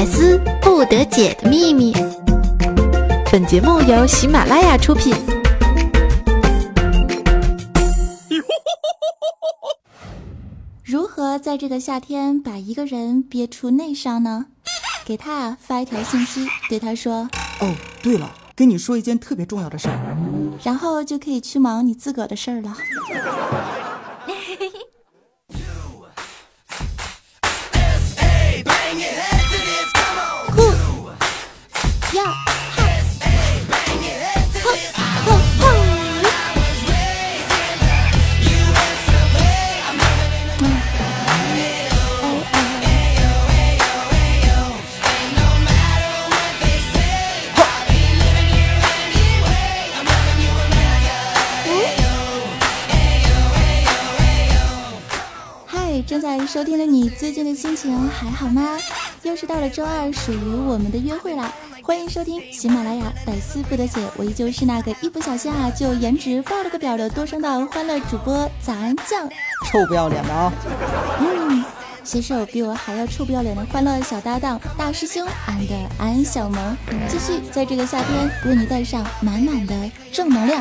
百思不得解的秘密。本节目由喜马拉雅出品。如何在这个夏天把一个人憋出内伤呢？给他发一条信息，对他说：“哦，对了，跟你说一件特别重要的事儿。”然后就可以去忙你自个儿的事儿了。收听的你，最近的心情还好吗？又是到了周二，属于我们的约会啦！欢迎收听喜马拉雅百思不得解，我依旧是那个一不小心啊就颜值爆了个表的多声道欢乐主播早安酱，臭不要脸的啊！嗯，携手比我还要臭不要脸的欢乐小搭档大师兄俺的安小萌，继续在这个夏天为你带上满满的正能量。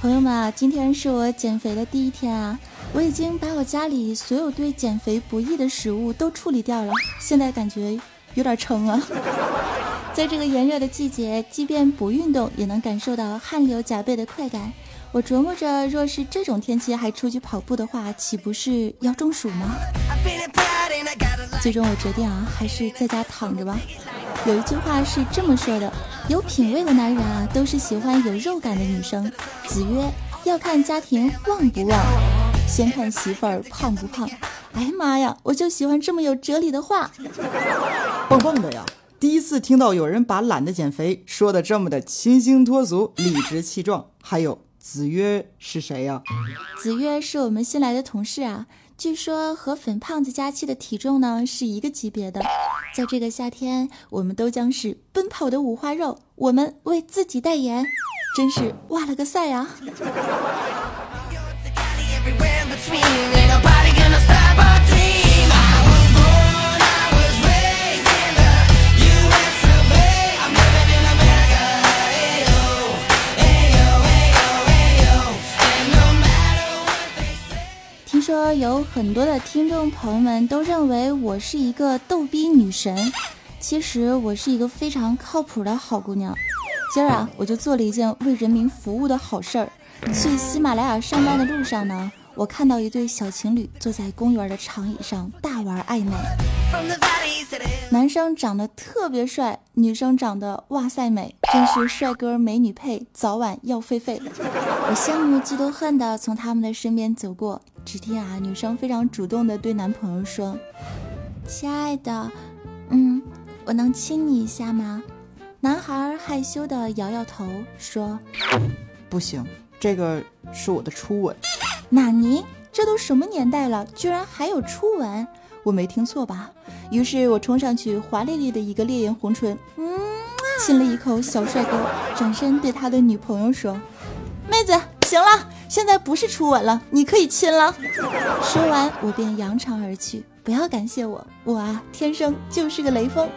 朋友们啊，今天是我减肥的第一天啊！我已经把我家里所有对减肥不易的食物都处理掉了，现在感觉有点撑啊！在这个炎热的季节，即便不运动也能感受到汗流浃背的快感。我琢磨着，若是这种天气还出去跑步的话，岂不是要中暑吗？最终我决定啊，还是在家躺着吧。有一句话是这么说的：有品位的男人啊，都是喜欢有肉感的女生。子曰：要看家庭旺不旺，先看媳妇儿胖不胖。哎呀妈呀，我就喜欢这么有哲理的话，棒棒的呀！第一次听到有人把懒得减肥说的这么的清新脱俗、理直气壮。还有子曰是谁呀？子曰是我们新来的同事啊。据说和粉胖子佳期的体重呢是一个级别的，在这个夏天，我们都将是奔跑的五花肉。我们为自己代言，真是哇了个赛啊！有很多的听众朋友们都认为我是一个逗逼女神，其实我是一个非常靠谱的好姑娘。今儿啊，我就做了一件为人民服务的好事儿。去喜马拉雅上班的路上呢，我看到一对小情侣坐在公园的长椅上大玩暧昧。男生长得特别帅，女生长得哇塞美，真是帅哥美女配，早晚要废废。我羡慕嫉妒恨的从他们的身边走过。只听啊，女生非常主动的对男朋友说：“亲爱的，嗯，我能亲你一下吗？”男孩害羞的摇摇头说：“不行，这个是我的初吻。”纳尼？这都什么年代了，居然还有初吻？我没听错吧？于是我冲上去，华丽丽的一个烈焰红唇，嗯，亲了一口小帅哥，转身对他的女朋友说：“妹子，行了。”现在不是初吻了，你可以亲了。说完，我便扬长而去。不要感谢我，我啊，天生就是个雷锋。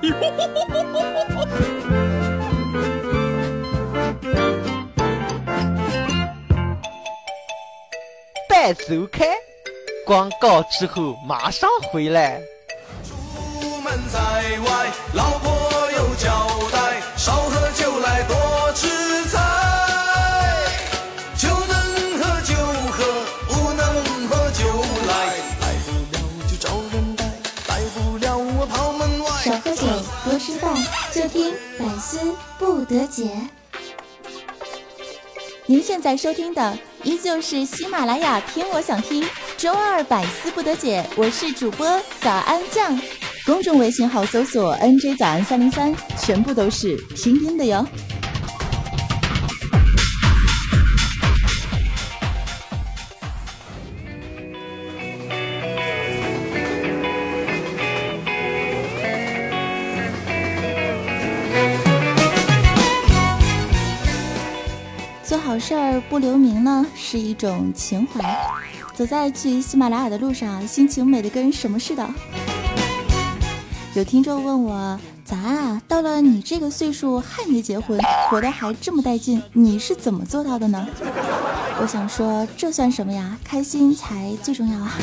半周开，广告之后马上回来。出门在外，老婆听百思不得解。您现在收听的依旧是喜马拉雅听我想听周二百思不得解，我是主播早安酱，公众微信号搜索 NJ 早安三零三，全部都是拼音的哟。不留名呢，是一种情怀。走在去喜马拉雅的路上，心情美得跟什么似的。有听众问我，咋啊？到了你这个岁数还没结婚，活得还这么带劲，你是怎么做到的呢？我想说，这算什么呀？开心才最重要啊！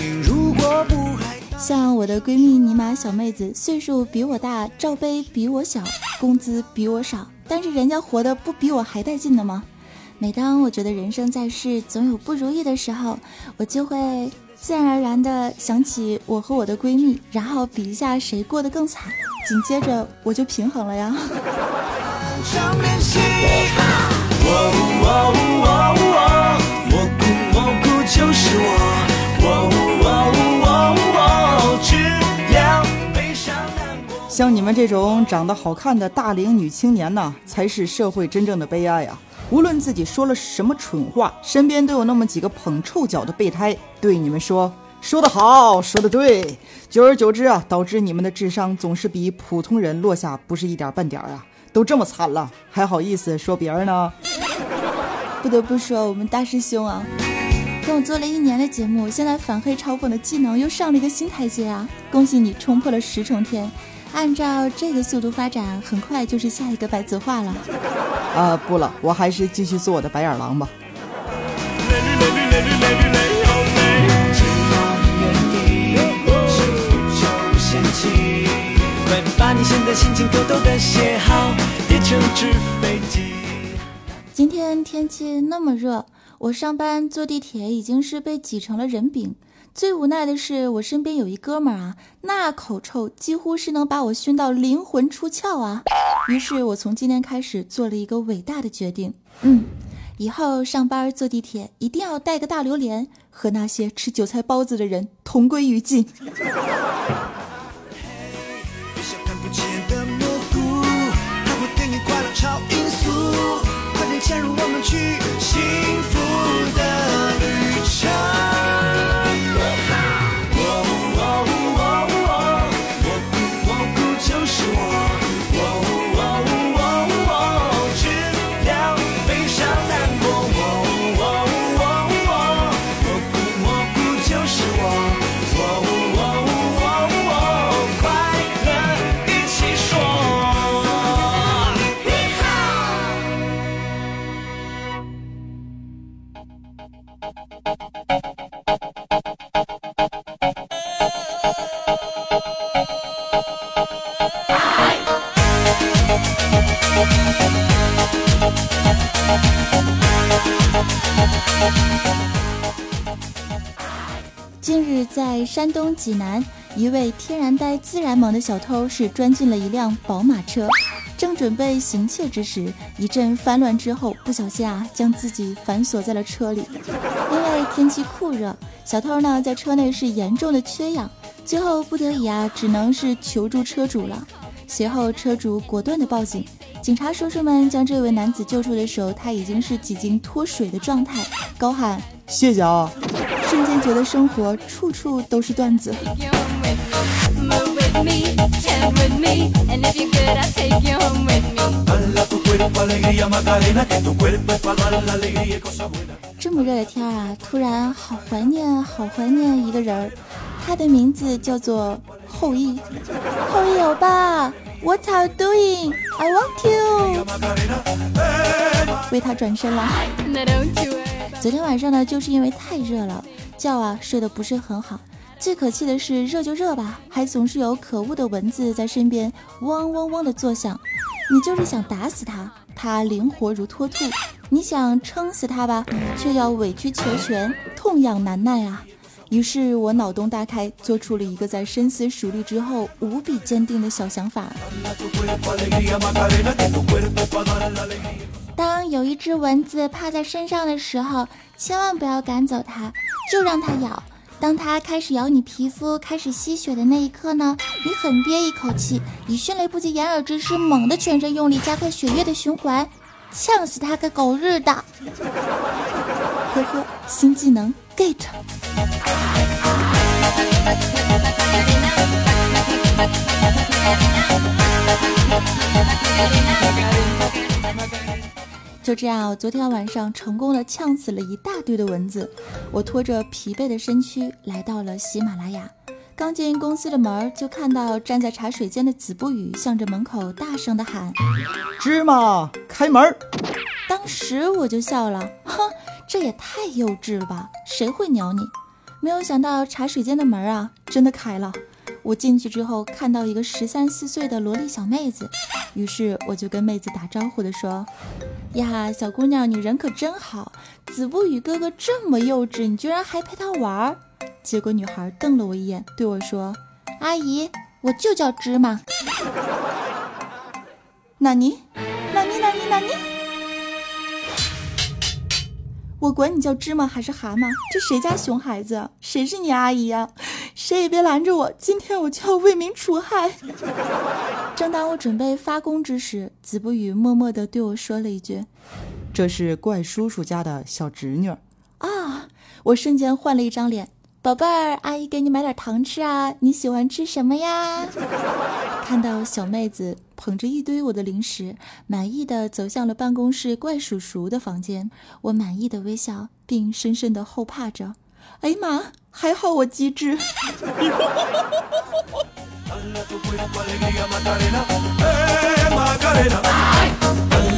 像我的闺蜜尼玛小妹子，岁数比我大，罩杯比我小，工资比我少，但是人家活得不比我还带劲的吗？每当我觉得人生在世总有不如意的时候，我就会自然而然的想起我和我的闺蜜，然后比一下谁过得更惨，紧接着我就平衡了呀。像你们这种长得好看的大龄女青年呢，才是社会真正的悲哀啊！无论自己说了什么蠢话，身边都有那么几个捧臭脚的备胎对你们说：“说得好，说得对。”久而久之啊，导致你们的智商总是比普通人落下不是一点半点啊！都这么惨了，还好意思说别人呢？不得不说，我们大师兄啊，跟我做了一年的节目，现在反黑嘲讽的技能又上了一个新台阶啊！恭喜你冲破了十重天。按照这个速度发展，很快就是下一个白子画了。啊，不了，我还是继续做我的白眼狼吧。今天天气那么热，我上班坐地铁已经是被挤成了人饼。最无奈的是，我身边有一哥们儿啊，那口臭几乎是能把我熏到灵魂出窍啊。于是我从今天开始做了一个伟大的决定，嗯，以后上班坐地铁一定要带个大榴莲，和那些吃韭菜包子的人同归于尽。近山东济南，一位天然呆、自然萌的小偷是钻进了一辆宝马车，正准备行窃之时，一阵翻乱之后，不小心啊，将自己反锁在了车里。因为天气酷热，小偷呢在车内是严重的缺氧，最后不得已啊，只能是求助车主了。随后，车主果断的报警。警察叔叔们将这位男子救出的时候，他已经是几经脱水的状态，高喊谢谢啊！觉得生活处处都是段子。这么热的天啊，突然好怀念，好怀念一个人儿，他的名字叫做后羿。后羿欧巴。What are doing? I want you. 为他转身了。昨天晚上呢，就是因为太热了，觉啊睡得不是很好。最可气的是，热就热吧，还总是有可恶的蚊子在身边嗡嗡嗡的作响。你就是想打死它，它灵活如脱兔；你想撑死它吧，却要委曲求全，痛痒难耐啊。于是我脑洞大开，做出了一个在深思熟虑之后无比坚定的小想法。当有一只蚊子趴在身上的时候，千万不要赶走它，就让它咬。当它开始咬你皮肤、开始吸血的那一刻呢，你狠憋一口气，以迅雷不及掩耳之势，猛地全身用力，加快血液的循环，呛死它个狗日的！就这样，昨天晚上成功的呛死了一大堆的蚊子。我拖着疲惫的身躯来到了喜马拉雅，刚进公司的门，就看到站在茶水间的子不语向着门口大声的喊：“芝麻，开门！”当时我就笑了，哼，这也太幼稚了吧，谁会鸟你？没有想到茶水间的门啊，真的开了。我进去之后，看到一个十三四岁的萝莉小妹子，于是我就跟妹子打招呼的说：“呀，小姑娘，你人可真好。子不语哥哥这么幼稚，你居然还陪他玩儿。”结果女孩瞪了我一眼，对我说：“阿姨，我就叫芝麻。”纳尼？纳尼？纳尼？纳尼？我管你叫芝麻还是蛤蟆？这谁家熊孩子？谁是你阿姨呀？谁也别拦着我，今天我就要为民除害。正当我准备发功之时，子不语默默地对我说了一句：“这是怪叔叔家的小侄女。”啊！我瞬间换了一张脸。宝贝儿，阿姨给你买点糖吃啊！你喜欢吃什么呀？看到小妹子捧着一堆我的零食，满意的走向了办公室怪叔叔的房间，我满意的微笑，并深深的后怕着。哎呀妈！还好我机智。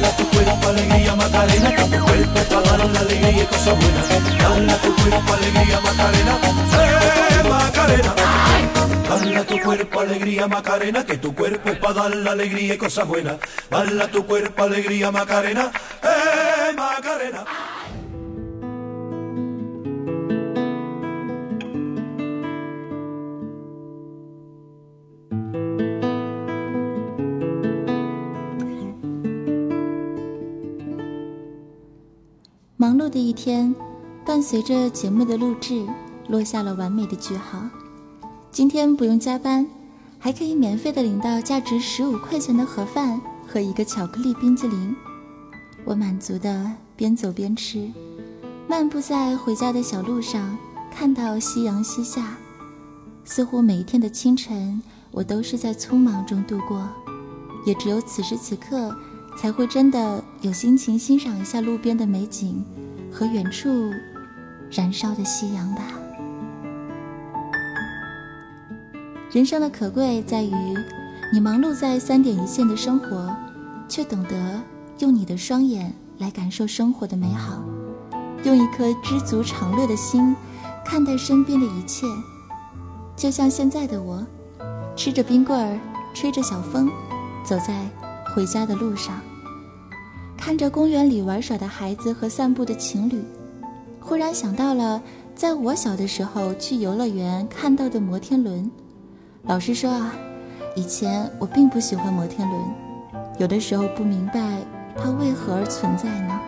Dala tu cuerpo alegría Macarena, eh, que tu cuerpo para dar la alegría y cosas buenas. Dala tu cuerpo alegría Macarena, eh Macarena. Dala tu cuerpo alegría Macarena, que tu cuerpo es para dar la alegría y cosas buenas. Dala tu cuerpo alegría Macarena, eh Macarena. 随着节目的录制，落下了完美的句号。今天不用加班，还可以免费的领到价值十五块钱的盒饭和一个巧克力冰激凌。我满足的边走边吃，漫步在回家的小路上，看到夕阳西下，似乎每一天的清晨，我都是在匆忙中度过。也只有此时此刻。才会真的有心情欣赏一下路边的美景和远处燃烧的夕阳吧。人生的可贵在于，你忙碌在三点一线的生活，却懂得用你的双眼来感受生活的美好，用一颗知足常乐的心看待身边的一切。就像现在的我，吃着冰棍儿，吹着小风，走在。回家的路上，看着公园里玩耍的孩子和散步的情侣，忽然想到了在我小的时候去游乐园看到的摩天轮。老实说啊，以前我并不喜欢摩天轮，有的时候不明白它为何而存在呢？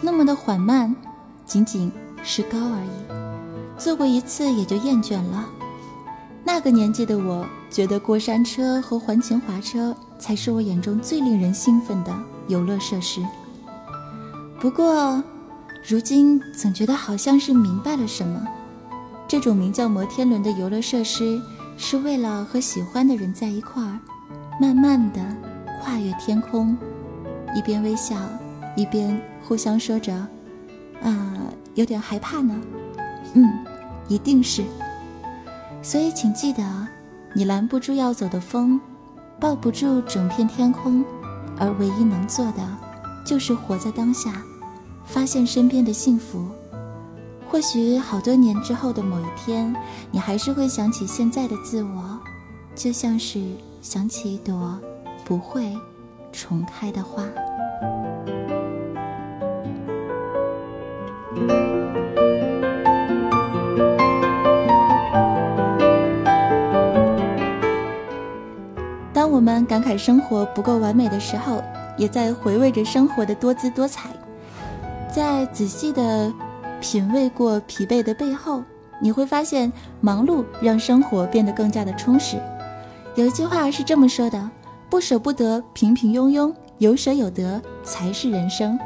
那么的缓慢，仅仅是高而已，坐过一次也就厌倦了。那个年纪的我。觉得过山车和环形滑车才是我眼中最令人兴奋的游乐设施。不过，如今总觉得好像是明白了什么。这种名叫摩天轮的游乐设施，是为了和喜欢的人在一块儿，慢慢的跨越天空，一边微笑，一边互相说着：“啊，有点害怕呢。”嗯，一定是。所以，请记得。你拦不住要走的风，抱不住整片天空，而唯一能做的，就是活在当下，发现身边的幸福。或许好多年之后的某一天，你还是会想起现在的自我，就像是想起一朵不会重开的花。当我们感慨生活不够完美的时候，也在回味着生活的多姿多彩。在仔细的品味过疲惫的背后，你会发现忙碌让生活变得更加的充实。有一句话是这么说的：“不舍不得，平平庸庸；有舍有得，才是人生。”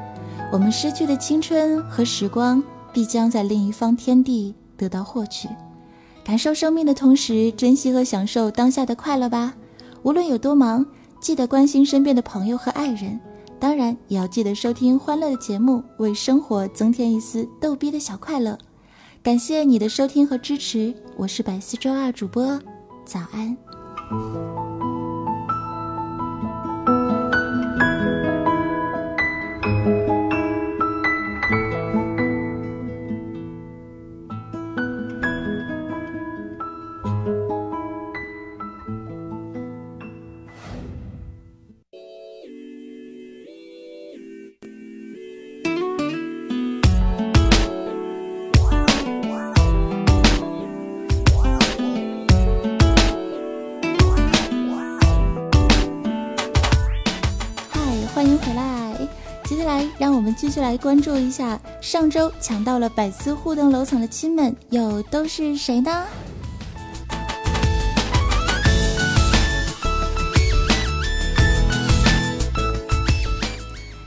我们失去的青春和时光，必将在另一方天地得到获取。感受生命的同时，珍惜和享受当下的快乐吧。无论有多忙，记得关心身边的朋友和爱人，当然也要记得收听欢乐的节目，为生活增添一丝逗逼的小快乐。感谢你的收听和支持，我是百思周二主播，早安。我们继续来关注一下上周抢到了百思互动楼层的亲们又都是谁呢？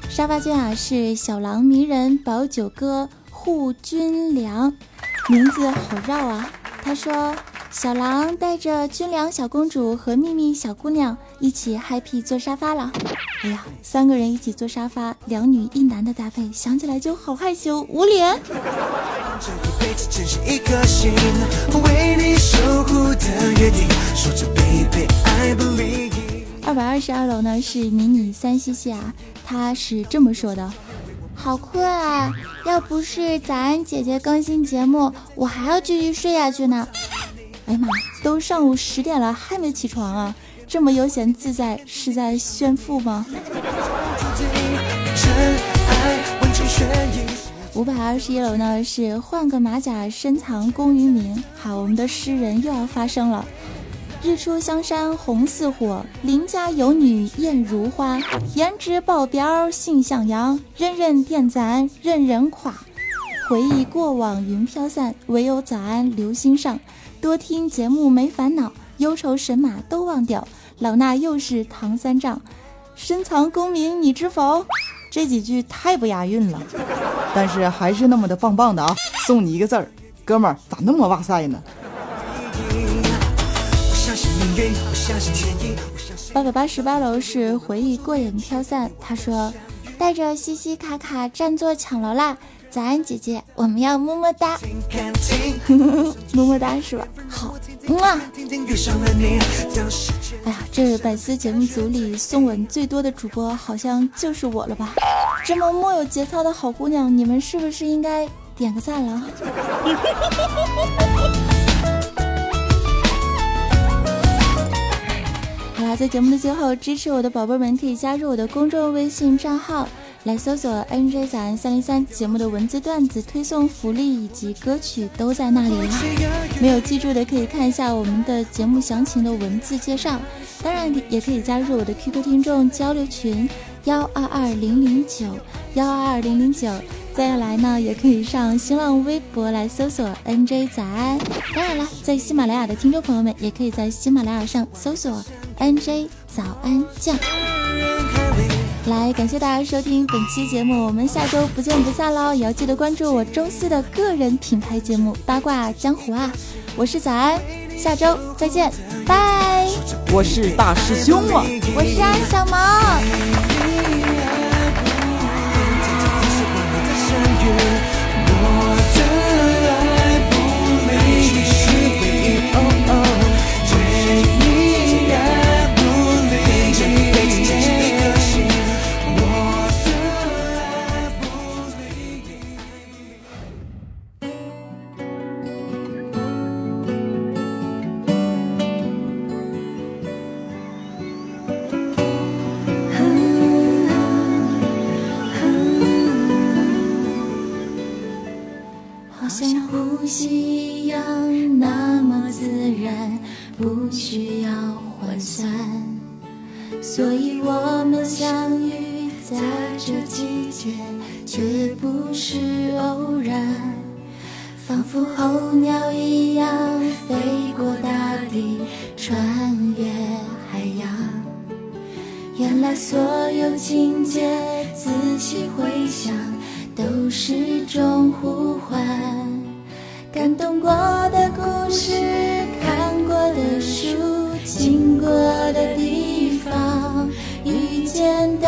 沙发君啊是小狼迷人宝九哥护军良，名字好绕啊。他说。小狼带着军良小公主和秘密小姑娘一起 happy 坐沙发了。哎呀，三个人一起坐沙发，两女一男的搭配，想起来就好害羞，捂脸。二百二十二楼呢是迷你三西西啊，他是这么说的：好困啊，要不是早安姐姐更新节目，我还要继续睡下去呢。哎呀妈，都上午十点了还没起床啊？这么悠闲自在是在炫富吗？五百二十一楼呢是换个马甲深藏功与名。好，我们的诗人又要发声了。日出香山红似火，邻家有女艳如花，颜值爆表性向阳，人人点赞人人夸。回忆过往云飘散，唯有早安留心上。多听节目没烦恼，忧愁神马都忘掉。老衲又是唐三藏，深藏功名你知否？这几句太不押韵了，但是还是那么的棒棒的啊！送你一个字儿，哥们儿咋那么哇塞呢？八百八十八楼是回忆过眼飘散，他说带着西西卡卡占座抢楼啦。早安，姐姐，我们要么么哒，么么哒是吧？好，哇！哎呀，这百思节目组里送吻最多的主播好像就是我了吧？这么莫有节操的好姑娘，你们是不是应该点个赞了？好啦，在节目的最后，支持我的宝贝们可以加入我的公众微信账号。来搜索 NJ 早安三零三节目的文字段子推送福利以及歌曲都在那里了，没有记住的可以看一下我们的节目详情的文字介绍，当然也可以加入我的 QQ 听众交流群幺二二零零九幺二二零零九，再下来呢也可以上新浪微博来搜索 NJ 早安，当然了，在喜马拉雅的听众朋友们也可以在喜马拉雅上搜索 NJ 早安酱。来，感谢大家收听本期节目，我们下周不见不散喽！也要记得关注我周四的个人品牌节目《八卦江湖》啊！我是早安，下周再见，拜！我是大师兄啊，我是安小毛。这季节，绝不是偶然。仿佛候鸟一样飞过大地，穿越海洋。原来所有情节，仔细回想，都是种呼唤。感动过的故事，看过的书，经过的地。方。遇见的